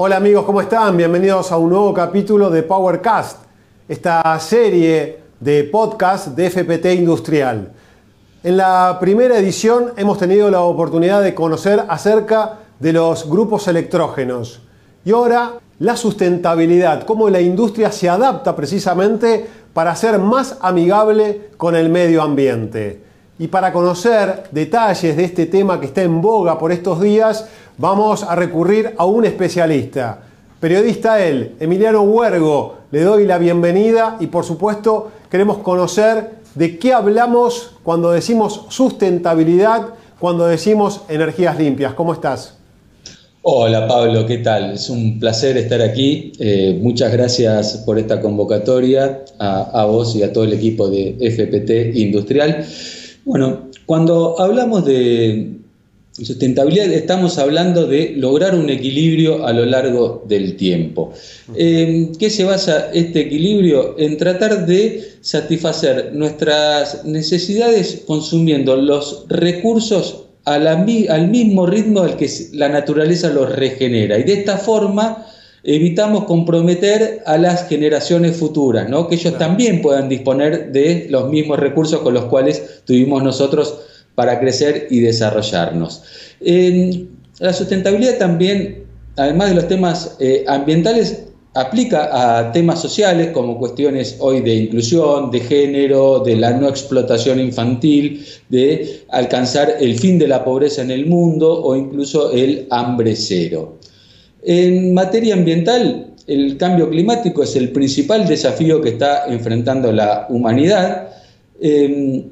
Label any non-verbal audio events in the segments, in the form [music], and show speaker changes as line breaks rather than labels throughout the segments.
Hola amigos, ¿cómo están? Bienvenidos a un nuevo capítulo de Powercast, esta serie de podcast de FPT Industrial. En la primera edición hemos tenido la oportunidad de conocer acerca de los grupos electrógenos y ahora la sustentabilidad, cómo la industria se adapta precisamente para ser más amigable con el medio ambiente. Y para conocer detalles de este tema que está en boga por estos días, vamos a recurrir a un especialista. Periodista él, Emiliano Huergo, le doy la bienvenida y por supuesto queremos conocer de qué hablamos cuando decimos sustentabilidad, cuando decimos energías limpias. ¿Cómo estás?
Hola Pablo, ¿qué tal? Es un placer estar aquí. Eh, muchas gracias por esta convocatoria a, vos y a todo el equipo de FPT Industrial. Bueno, cuando hablamos de sustentabilidad estamos hablando de lograr un equilibrio a lo largo del tiempo. ¿En qué se basa este equilibrio? En tratar de satisfacer nuestras necesidades consumiendo los recursos al mismo ritmo al que la naturaleza los regenera. Y de esta forma evitamos comprometer a las generaciones futuras, ¿no? que ellos también puedan disponer de los mismos recursos con los cuales tuvimos nosotros para crecer y desarrollarnos. la sustentabilidad también, además de los temas eh, ambientales, aplica a temas sociales como cuestiones hoy de inclusión, de género, de la no explotación infantil, de alcanzar el fin de la pobreza en el mundo o incluso el hambre cero. En materia ambiental, el cambio climático es el principal desafío que está enfrentando la humanidad. Em,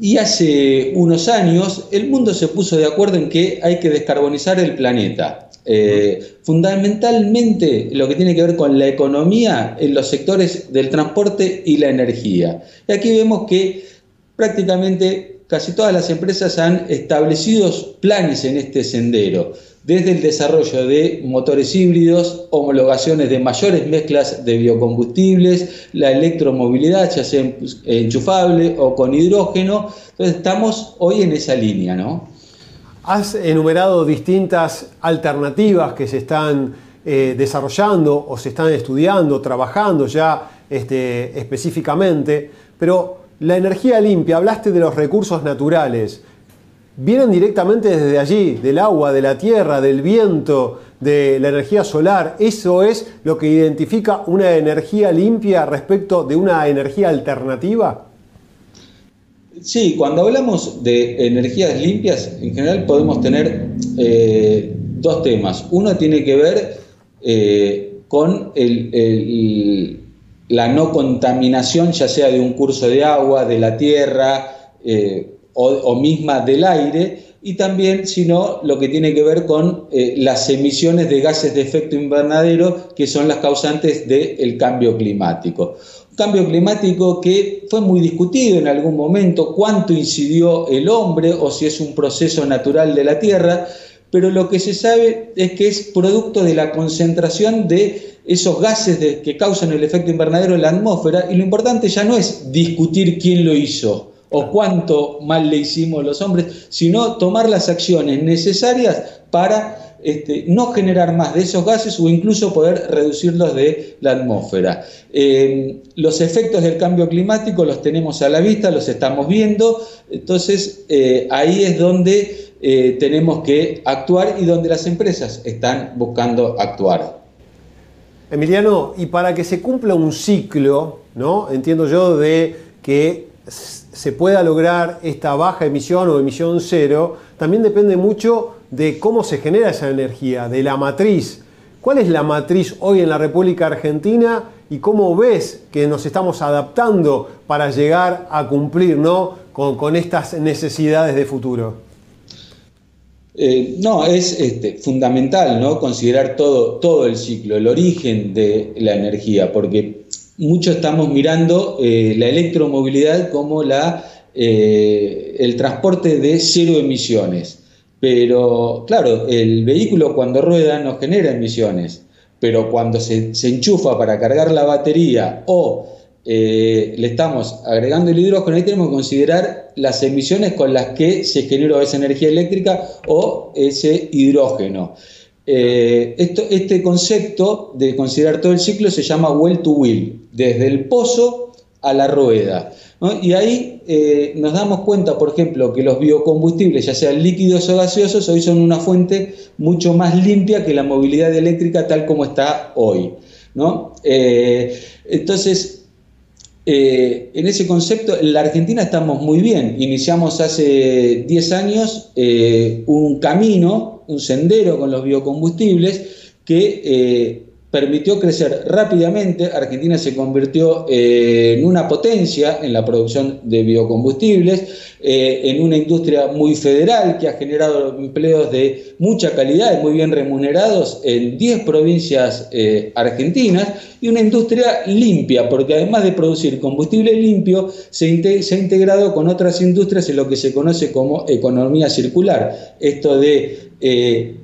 y hace unos años el mundo se puso de acuerdo en que hay que descarbonizar el planeta. Eh, fundamentalmente lo que tiene que ver con la economía en los sectores del transporte y la energía. Y aquí vemos que prácticamente casi todas las empresas han establecido planes en este sendero, desde el desarrollo de motores híbridos, homologaciones de mayores mezclas de biocombustibles, la electromovilidad, ya sea enchufable o con hidrógeno. Entonces estamos hoy en esa línea, ¿no?
Has enumerado distintas alternativas que se están eh, desarrollando o se están estudiando, trabajando ya este, específicamente, pero la energía limpia, hablaste de los recursos naturales, vienen directamente desde allí, del agua, de la tierra, del viento, de la energía solar. Eso es lo que identifica una energía limpia respecto de una energía alternativa.
Sí, cuando hablamos de energías limpias, en general podemos tener eh, dos temas. Uno tiene que ver eh, con la no contaminación, ya sea de un curso de agua, de la tierra eh, o, misma del aire, y también, sino lo que tiene que ver con las emisiones de gases de efecto invernadero, que son las causantes del cambio climático. Cambio climático que fue muy discutido en algún momento, cuánto incidió el hombre o si es un proceso natural de la Tierra, pero lo que se sabe es que es producto de la concentración de esos gases que causan el efecto invernadero en la atmósfera y lo importante ya no es discutir quién lo hizo o cuánto mal le hicimos los hombres, sino tomar las acciones necesarias para este, no generar más de esos gases o incluso poder reducirlos de la atmósfera. Eh, los efectos del cambio climático los tenemos a la vista, los estamos viendo, entonces eh, ahí es donde eh, tenemos que actuar y donde las empresas están buscando actuar.
Emiliano, y para que se cumpla un ciclo, ¿no? Entiendo yo de que se pueda lograr esta baja emisión o emisión cero, también depende mucho de cómo se genera esa energía, de la matriz. ¿Cuál es la matriz hoy en la República Argentina y cómo ves que nos estamos adaptando para llegar a cumplir ¿no? con, estas necesidades de futuro?
Eh, no, es este, fundamental ¿no? considerar todo, todo el ciclo, el origen de la energía, porque mucho estamos mirando eh, la electromovilidad como eh, el transporte de cero emisiones. Pero claro, el vehículo cuando rueda no genera emisiones, pero cuando se, enchufa para cargar la batería o eh, le estamos agregando el hidrógeno, ahí tenemos que considerar las emisiones con las que se generó esa energía eléctrica o ese hidrógeno. Eh, este concepto de considerar todo el ciclo se llama well to wheel, desde el pozo a la rueda. Y ahí eh, nos damos cuenta, por ejemplo, que los biocombustibles, ya sean líquidos o gaseosos, hoy son una fuente mucho más limpia que la movilidad eléctrica tal como está hoy. ¿no? Eh, entonces, en ese concepto, en la Argentina estamos muy bien. Iniciamos hace 10 años un camino, un sendero con los biocombustibles que permitió crecer rápidamente. Argentina se convirtió eh, en una potencia en la producción de biocombustibles, eh, en una industria muy federal que ha generado empleos de mucha calidad y muy bien remunerados en 10 provincias eh, argentinas y una industria limpia, porque además de producir combustible limpio, se, ha integrado con otras industrias en lo que se conoce como economía circular. Esto de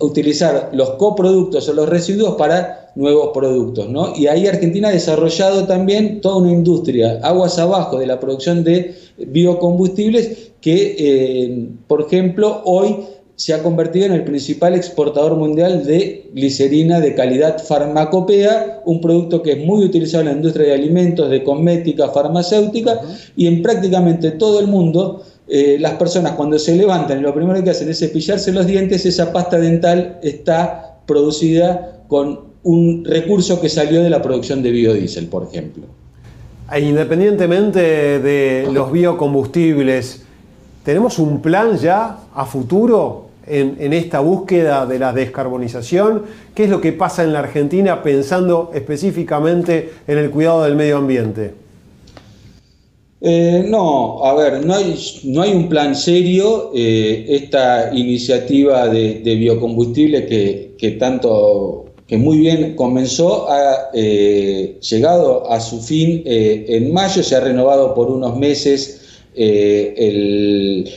utilizar los coproductos o los residuos para nuevos productos. ¿no? Y ahí Argentina ha desarrollado también toda una industria, aguas abajo de la producción de biocombustibles, que, eh, por ejemplo, hoy se ha convertido en el principal exportador mundial de glicerina de calidad farmacopea, un producto que es muy utilizado en la industria de alimentos, de cosmética, farmacéutica, y en prácticamente todo el mundo eh, las personas cuando se levantan y lo primero que hacen es cepillarse los dientes, esa pasta dental está producida con un recurso que salió de la producción de biodiesel, por ejemplo.
E independientemente de los biocombustibles, ¿tenemos un plan ya a futuro en, esta búsqueda de la descarbonización? ¿Qué es lo que pasa en la Argentina pensando específicamente en el cuidado del medio ambiente?
Eh, no, a ver, no hay, un plan serio. Eh, esta iniciativa de, biocombustible que tanto que muy bien comenzó, ha eh, llegado a su fin eh, en mayo, se ha renovado por unos meses eh, el,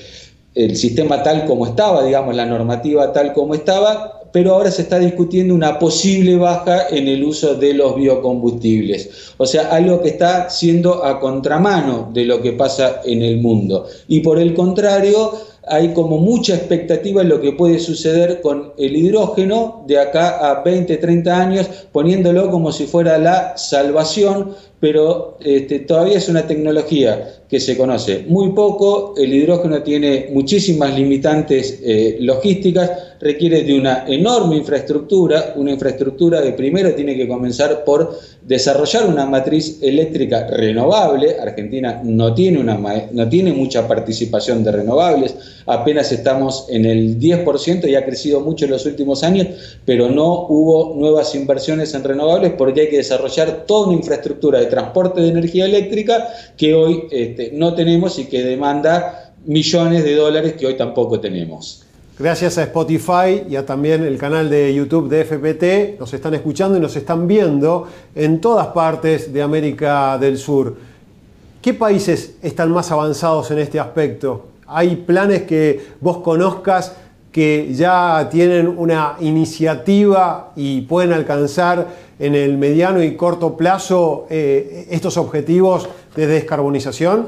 el, sistema tal como estaba, digamos, la normativa tal como estaba, pero ahora se está discutiendo una posible baja en el uso de los biocombustibles. O sea, algo que está siendo a contramano de lo que pasa en el mundo. Y por el contrario, hay como mucha expectativa en lo que puede suceder con el hidrógeno de acá a 20, 30 años, poniéndolo como si fuera la salvación, pero este, todavía es una tecnología que se conoce muy poco, el hidrógeno tiene muchísimas limitantes eh, logísticas, requiere de una enorme infraestructura, una infraestructura que primero tiene que comenzar por desarrollar una matriz eléctrica renovable, Argentina no tiene, una, no tiene mucha participación de renovables, apenas estamos en el 10% y ha crecido mucho en los últimos años, pero no hubo nuevas inversiones en renovables porque hay que desarrollar toda una infraestructura de transporte de energía eléctrica que hoy este, no tenemos y que demanda millones de dólares que hoy tampoco tenemos.
Gracias a Spotify y a también el canal de YouTube de FPT, nos están escuchando y nos están viendo en todas partes de América del Sur. ¿Qué países están más avanzados en este aspecto? ¿Hay planes que vos conozcas que ya tienen una iniciativa y pueden alcanzar en el mediano y corto plazo eh, estos objetivos de descarbonización?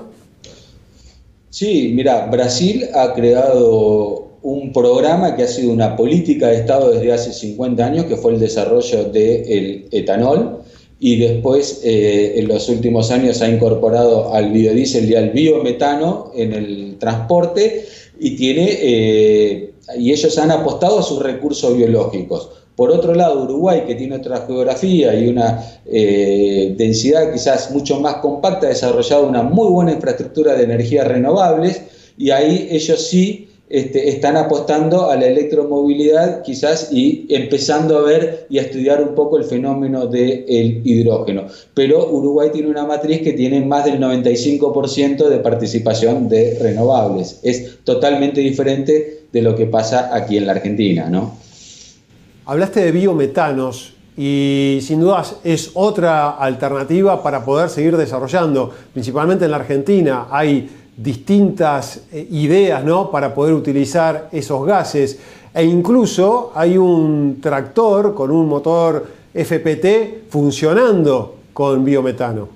Sí, mira, Brasil ha creado un programa que ha sido una política de Estado desde hace 50 años, que fue el desarrollo del etanol, y después eh, en los últimos años ha incorporado al biodiesel y al biometano en el transporte y tiene eh, y ellos han apostado a sus recursos biológicos. Por otro lado, Uruguay, que tiene otra geografía y una eh, densidad quizás mucho más compacta, ha desarrollado una muy buena infraestructura de energías renovables y ahí ellos sí este, están apostando a la electromovilidad quizás y empezando a ver y a estudiar un poco el fenómeno del hidrógeno. Pero Uruguay tiene una matriz que tiene más del 95% de participación de renovables. Es totalmente diferente de lo que pasa aquí en la Argentina, ¿no?
Hablaste de biometanos y sin dudas es otra alternativa para poder seguir desarrollando, principalmente en la Argentina. Hay distintas eh, ideas ¿no? para poder utilizar esos gases. E incluso hay un tractor con un motor FPT funcionando con biometano.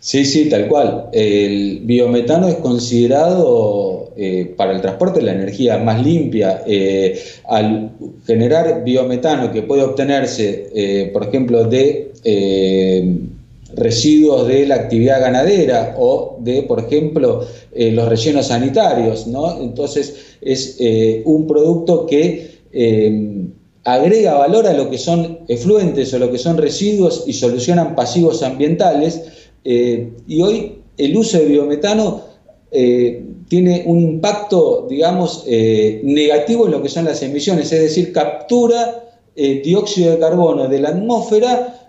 Sí, sí, tal cual. El biometano es considerado eh, para el transporte la energía más limpia, eh, al generar biometano que puede obtenerse, por ejemplo, de residuos de la actividad ganadera o de, por ejemplo, los rellenos sanitarios, ¿no? Entonces es un producto que agrega valor a lo que son efluentes o lo que son residuos y solucionan pasivos ambientales. y hoy el uso de biometano eh, tiene un impacto, digamos, eh, negativo en lo que son las emisiones, es decir, captura eh, dióxido de carbono de la atmósfera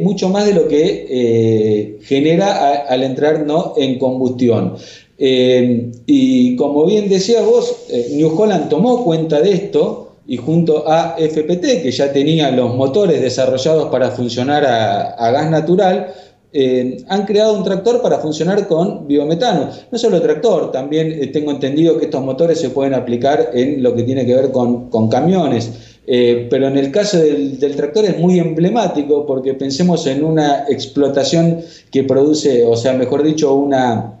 mucho más de lo que genera al entrar ¿no? en combustión. y como bien decías vos, New Holland tomó cuenta de esto y junto a FPT, que ya tenía los motores desarrollados para funcionar a gas natural, eh, han creado un tractor para funcionar con biometano. No solo tractor, también eh, tengo entendido que estos motores se pueden aplicar en lo que tiene que ver con, camiones. Eh, pero en el caso del, tractor es muy emblemático porque pensemos en una explotación que produce, o sea, mejor dicho, una,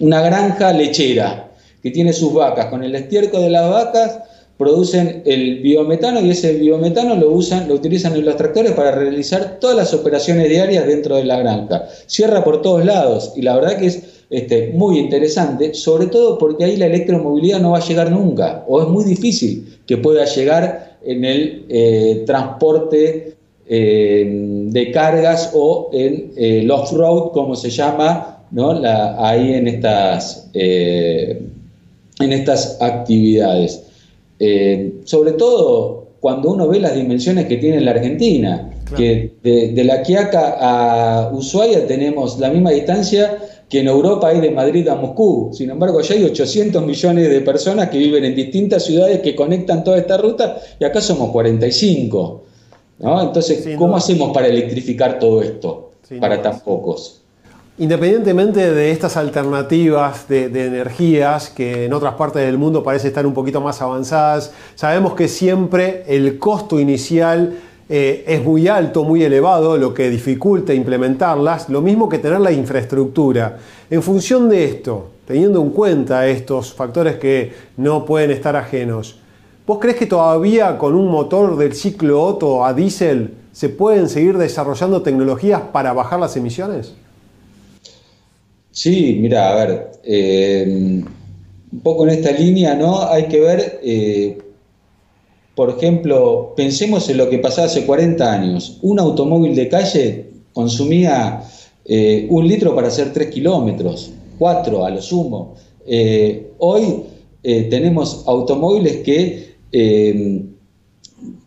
una granja lechera que tiene sus vacas. Con el estiércol de las vacas producen el biometano y ese biometano lo usan, lo utilizan en los tractores para realizar todas las operaciones diarias dentro de la granja. Cierra por todos lados y la verdad que es este, muy interesante, sobre todo porque ahí la electromovilidad no va a llegar nunca o es muy difícil que pueda llegar en el eh, transporte eh, de cargas o en eh, el off-road, como se llama, ¿no? ahí en estas, en estas actividades. Sobre todo cuando uno ve las dimensiones que tiene la Argentina, que de, la Quiaca a Ushuaia tenemos la misma distancia que en Europa hay de Madrid a Moscú. Sin embargo, allá hay 800 millones de personas que viven en distintas ciudades que conectan toda esta ruta y acá somos 45. Entonces, ¿cómo hacemos para electrificar todo esto para tan pocos?
Independientemente de estas alternativas de, energías que en otras partes del mundo parece estar un poquito más avanzadas, sabemos que siempre el costo inicial eh, es muy alto, muy elevado, lo que dificulta implementarlas, lo mismo que tener la infraestructura. En función de esto, teniendo en cuenta estos factores que no pueden estar ajenos, ¿vos crees que todavía con un motor del ciclo Otto a diésel se pueden seguir desarrollando tecnologías para bajar las emisiones?
Sí, mira, a ver, eh, un poco en esta línea, ¿no? Hay que ver, eh, por ejemplo, pensemos en lo que pasaba hace 40 años. Un automóvil de calle consumía eh, un litro para hacer 3 kilómetros, 4 a lo sumo. hoy tenemos automóviles que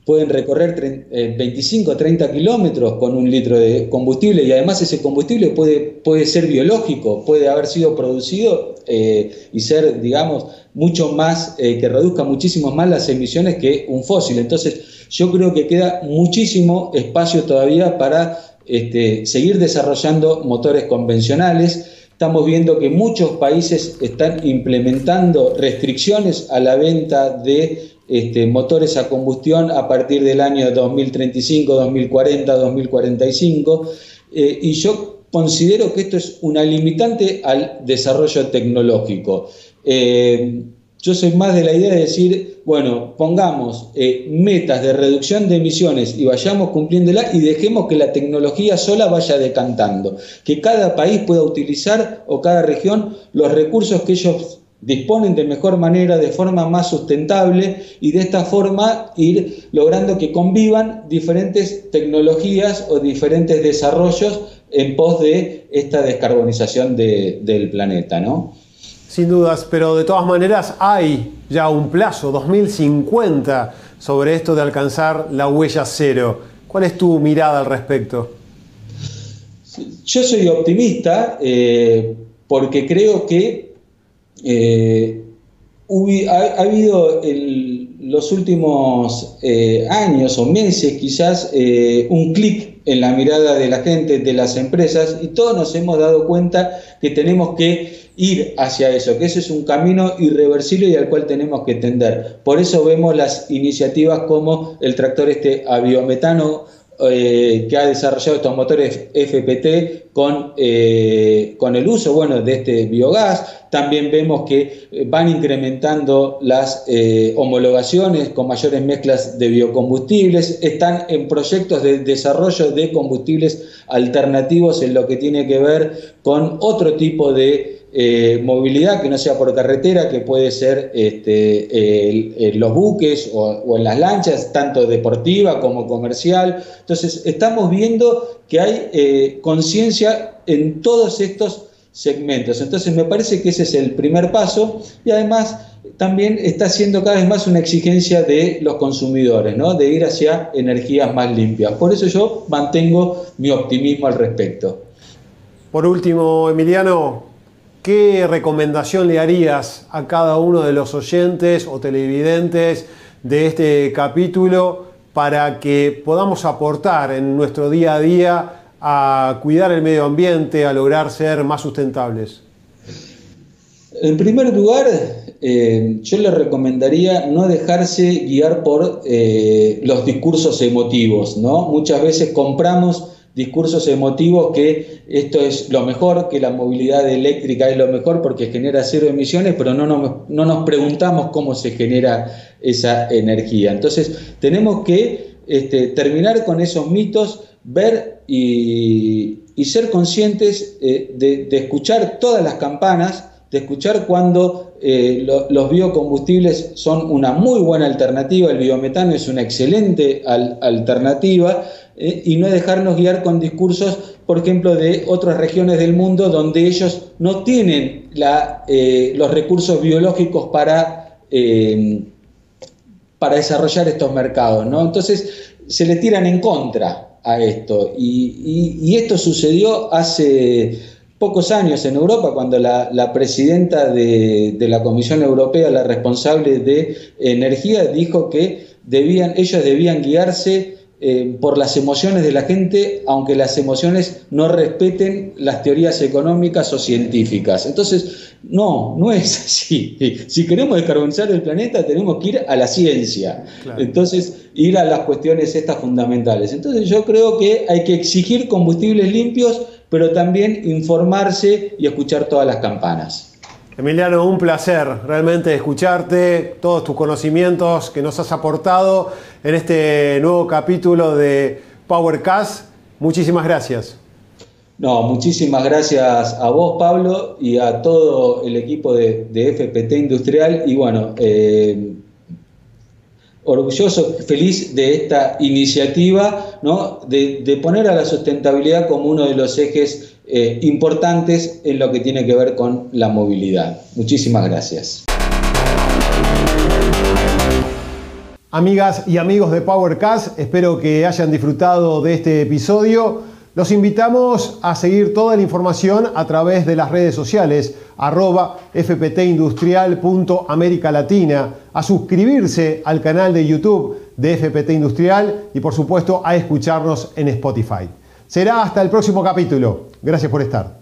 pueden recorrer 25 o 30 kilómetros con un litro de combustible y además ese combustible puede, puede ser biológico, puede haber sido producido eh, y ser, digamos, mucho más, eh, que reduzca muchísimo más las emisiones que un fósil. Entonces, yo creo que queda muchísimo espacio todavía para este, seguir desarrollando motores convencionales. Estamos viendo que muchos países están implementando restricciones a la venta de este, motores a combustión a partir del año 2035, 2040, 2045. y yo considero que esto es una limitante al desarrollo tecnológico. Eh, yo soy más de la idea de decir, bueno, pongamos eh, metas de reducción de emisiones y vayamos cumpliéndolas y dejemos que la tecnología sola vaya decantando, que cada país pueda utilizar o cada región los recursos que ellos disponen de mejor manera, de forma más sustentable y de esta forma ir logrando que convivan diferentes tecnologías o diferentes desarrollos en pos de esta descarbonización del planeta, ¿no?
Sin dudas, pero de todas maneras hay ya un plazo, 2050, sobre esto de alcanzar la huella cero. ¿Cuál es tu mirada al respecto?
Yo soy optimista eh, porque creo que eh, ha, habido en los últimos eh, años o meses quizás un clic en la mirada de la gente, de las empresas, y todos nos hemos dado cuenta que tenemos que ir hacia eso, que ese es un camino irreversible y al cual tenemos que tender. Por eso vemos las iniciativas como el tractor este a biometano eh, que ha desarrollado estos motores FPT con, eh, con el uso bueno, de este biogás. También vemos que van incrementando las homologaciones con mayores mezclas de biocombustibles. Están en proyectos de desarrollo de combustibles alternativos en lo que tiene que ver con otro tipo de eh, movilidad que no sea por carretera, que puede ser este, los buques o, en las lanchas, tanto deportiva como comercial. Entonces, estamos viendo que hay eh, conciencia en todos estos segmentos. Entonces, me parece que ese es el primer paso y además también está siendo cada vez más una exigencia de los consumidores, ¿no? de ir hacia energías más limpias. Por eso yo mantengo mi optimismo al respecto.
Por último, Emiliano, ¿Qué recomendación le harías a cada uno de los oyentes o televidentes de este capítulo para que podamos aportar en nuestro día a día a cuidar el medio ambiente, a lograr ser más sustentables?
En primer lugar, eh, yo le recomendaría no dejarse guiar por eh, los discursos emotivos, ¿no? Muchas veces compramos discursos emotivos que esto es lo mejor, que la movilidad eléctrica es lo mejor porque genera cero emisiones, pero no nos, no nos preguntamos cómo se genera esa energía. Entonces, tenemos que este, terminar con esos mitos, ver y, ser conscientes eh, de, escuchar todas las campanas, de escuchar cuando eh, los biocombustibles son una muy buena alternativa, el biometano es una excelente alternativa, eh, y no dejarnos guiar con discursos, por ejemplo, de otras regiones del mundo donde ellos no tienen eh, los recursos biológicos para, para desarrollar estos mercados. ¿no? Entonces se le tiran en contra a esto. Y, esto sucedió hace pocos años en Europa, cuando la, presidenta de, de, la Comisión Europea, la responsable de energía, dijo que debían, ellos debían guiarse eh, por las emociones de la gente, aunque las emociones no respeten las teorías económicas o científicas. Entonces, no, no es así. [laughs] Si queremos descarbonizar el planeta, tenemos que ir a la ciencia. Entonces, ir a las cuestiones estas fundamentales. Entonces, yo creo que hay que exigir combustibles limpios, pero también informarse y escuchar todas las campanas.
Emiliano, un placer realmente escucharte, todos tus conocimientos que nos has aportado en este nuevo capítulo de PowerCast. Muchísimas gracias.
No, muchísimas gracias a vos, Pablo, y a todo el equipo de, FPT Industrial. Y bueno, eh, orgulloso, feliz de esta iniciativa, ¿no? de, poner a la sustentabilidad como uno de los ejes eh, importantes en lo que tiene que ver con la movilidad. Muchísimas gracias.
Amigas y amigos de PowerCast, espero que hayan disfrutado de este episodio. Los invitamos a seguir toda la información a través de las redes sociales, arroba fptindustrial.américa Latina, a suscribirse al canal de YouTube de FPT Industrial y por supuesto a escucharnos en Spotify. Será hasta el próximo capítulo. Gracias por estar.